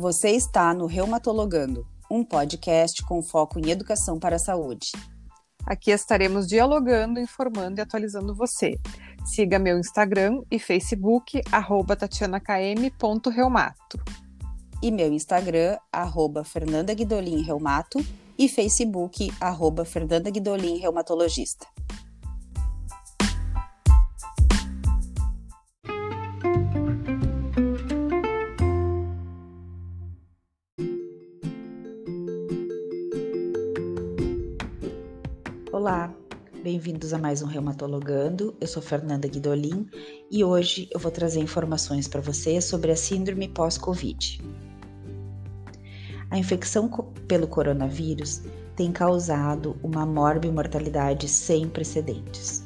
Você está no Reumatologando, um podcast com foco em educação para a saúde. Aqui estaremos dialogando, informando e atualizando você. Siga meu Instagram e Facebook, arroba tatianakm.reumato. E meu Instagram, arroba Fernanda Guidolin Reumato e Facebook, arroba Fernanda Olá, bem-vindos a mais um Reumatologando. Eu sou Fernanda Guidolin e hoje eu vou trazer informações para você sobre a síndrome pós-Covid. A infecção pelo coronavírus tem causado uma morbimortalidade sem precedentes.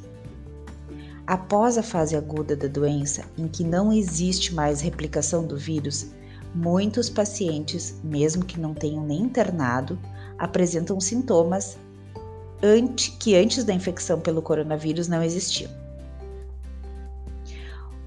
Após a fase aguda da doença, em que não existe mais replicação do vírus, muitos pacientes, mesmo que não tenham nem internado, apresentam sintomas que antes da infecção pelo coronavírus não existiam.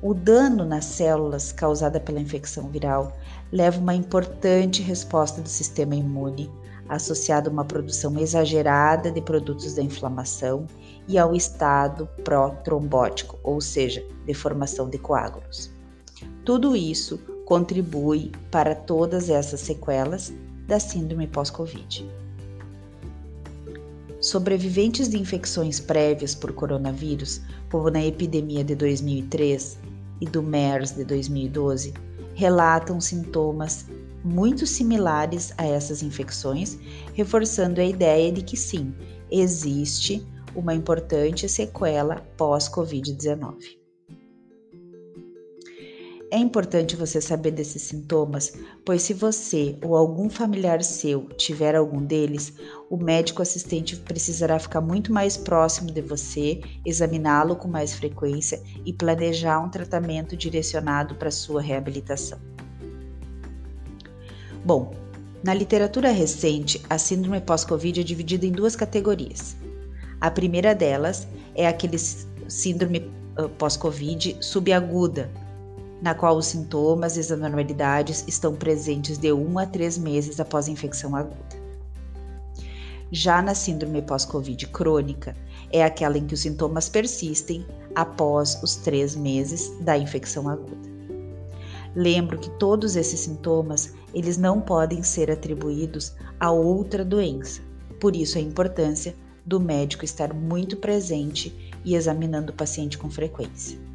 O dano nas células causada pela infecção viral leva uma importante resposta do sistema imune, associada a uma produção exagerada de produtos da inflamação e ao estado pró-trombótico, ou seja, deformação de coágulos. Tudo isso contribui para todas essas sequelas da síndrome pós-Covid. Sobreviventes de infecções prévias por coronavírus, como na epidemia de 2003 e do MERS de 2012, relatam sintomas muito similares a essas infecções, reforçando a ideia de que sim, existe uma importante sequela pós-Covid-19. É importante você saber desses sintomas, pois se você ou algum familiar seu tiver algum deles, o médico assistente precisará ficar muito mais próximo de você, examiná-lo com mais frequência e planejar um tratamento direcionado para sua reabilitação. Bom, na literatura recente, a síndrome pós-Covid é dividida em duas categorias. A primeira delas é aquele síndrome pós-Covid subaguda, na qual os sintomas e as anormalidades estão presentes de 1 a 3 meses após a infecção aguda. Já na síndrome pós-Covid crônica, é aquela em que os sintomas persistem após os 3 meses da infecção aguda. Lembro que todos esses sintomas, eles não podem ser atribuídos a outra doença. Por isso a importância do médico estar muito presente e examinando o paciente com frequência.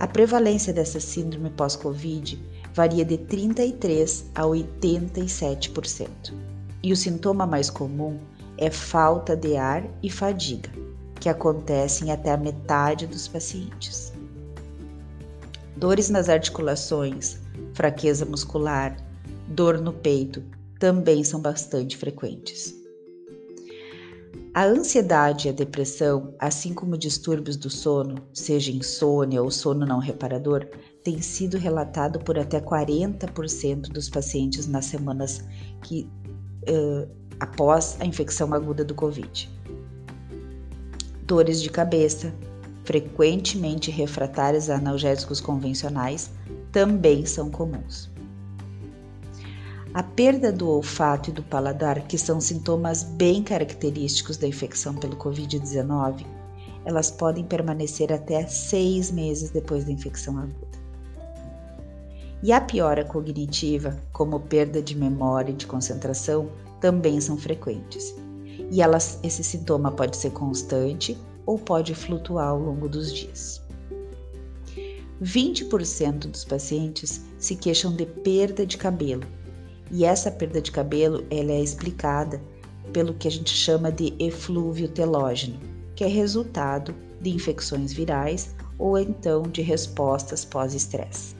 A prevalência dessa síndrome pós-Covid varia de 33 a 87%. E o sintoma mais comum é falta de ar e fadiga, que acontecem até a metade dos pacientes. Dores nas articulações, fraqueza muscular, dor no peito também são bastante frequentes. A ansiedade e a depressão, assim como distúrbios do sono, seja insônia ou sono não reparador, têm sido relatado por até 40% dos pacientes nas semanas que uh, após a infecção aguda do Covid. Dores de cabeça, frequentemente refratárias a analgésicos convencionais, também são comuns. A perda do olfato e do paladar, que são sintomas bem característicos da infecção pelo Covid-19, elas podem permanecer até seis meses depois da infecção aguda. E a piora cognitiva, como perda de memória e de concentração, também são frequentes. E elas, esse sintoma pode ser constante ou pode flutuar ao longo dos dias. 20% dos pacientes se queixam de perda de cabelo, e essa perda de cabelo ela é explicada pelo que a gente chama de eflúvio telógeno, que é resultado de infecções virais ou então de respostas pós-estresse.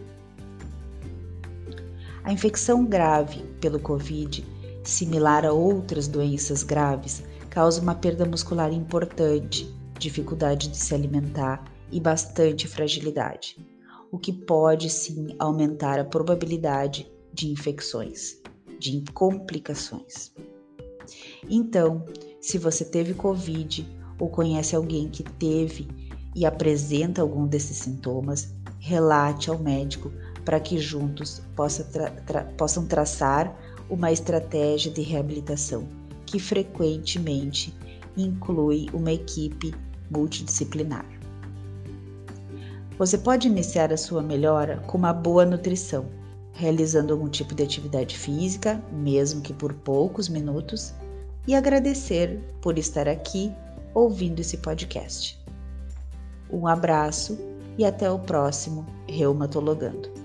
A infecção grave pelo Covid, similar a outras doenças graves, causa uma perda muscular importante, dificuldade de se alimentar e bastante fragilidade, o que pode sim aumentar a probabilidade de infecções, de complicações. Então, se você teve Covid ou conhece alguém que teve e apresenta algum desses sintomas, relate ao médico para que juntos possa tra tra possam traçar uma estratégia de reabilitação que frequentemente inclui uma equipe multidisciplinar. Você pode iniciar a sua melhora com uma boa nutrição, realizando algum tipo de atividade física, mesmo que por poucos minutos, e agradecer por estar aqui ouvindo esse podcast. Um abraço e até o próximo Reumatologando.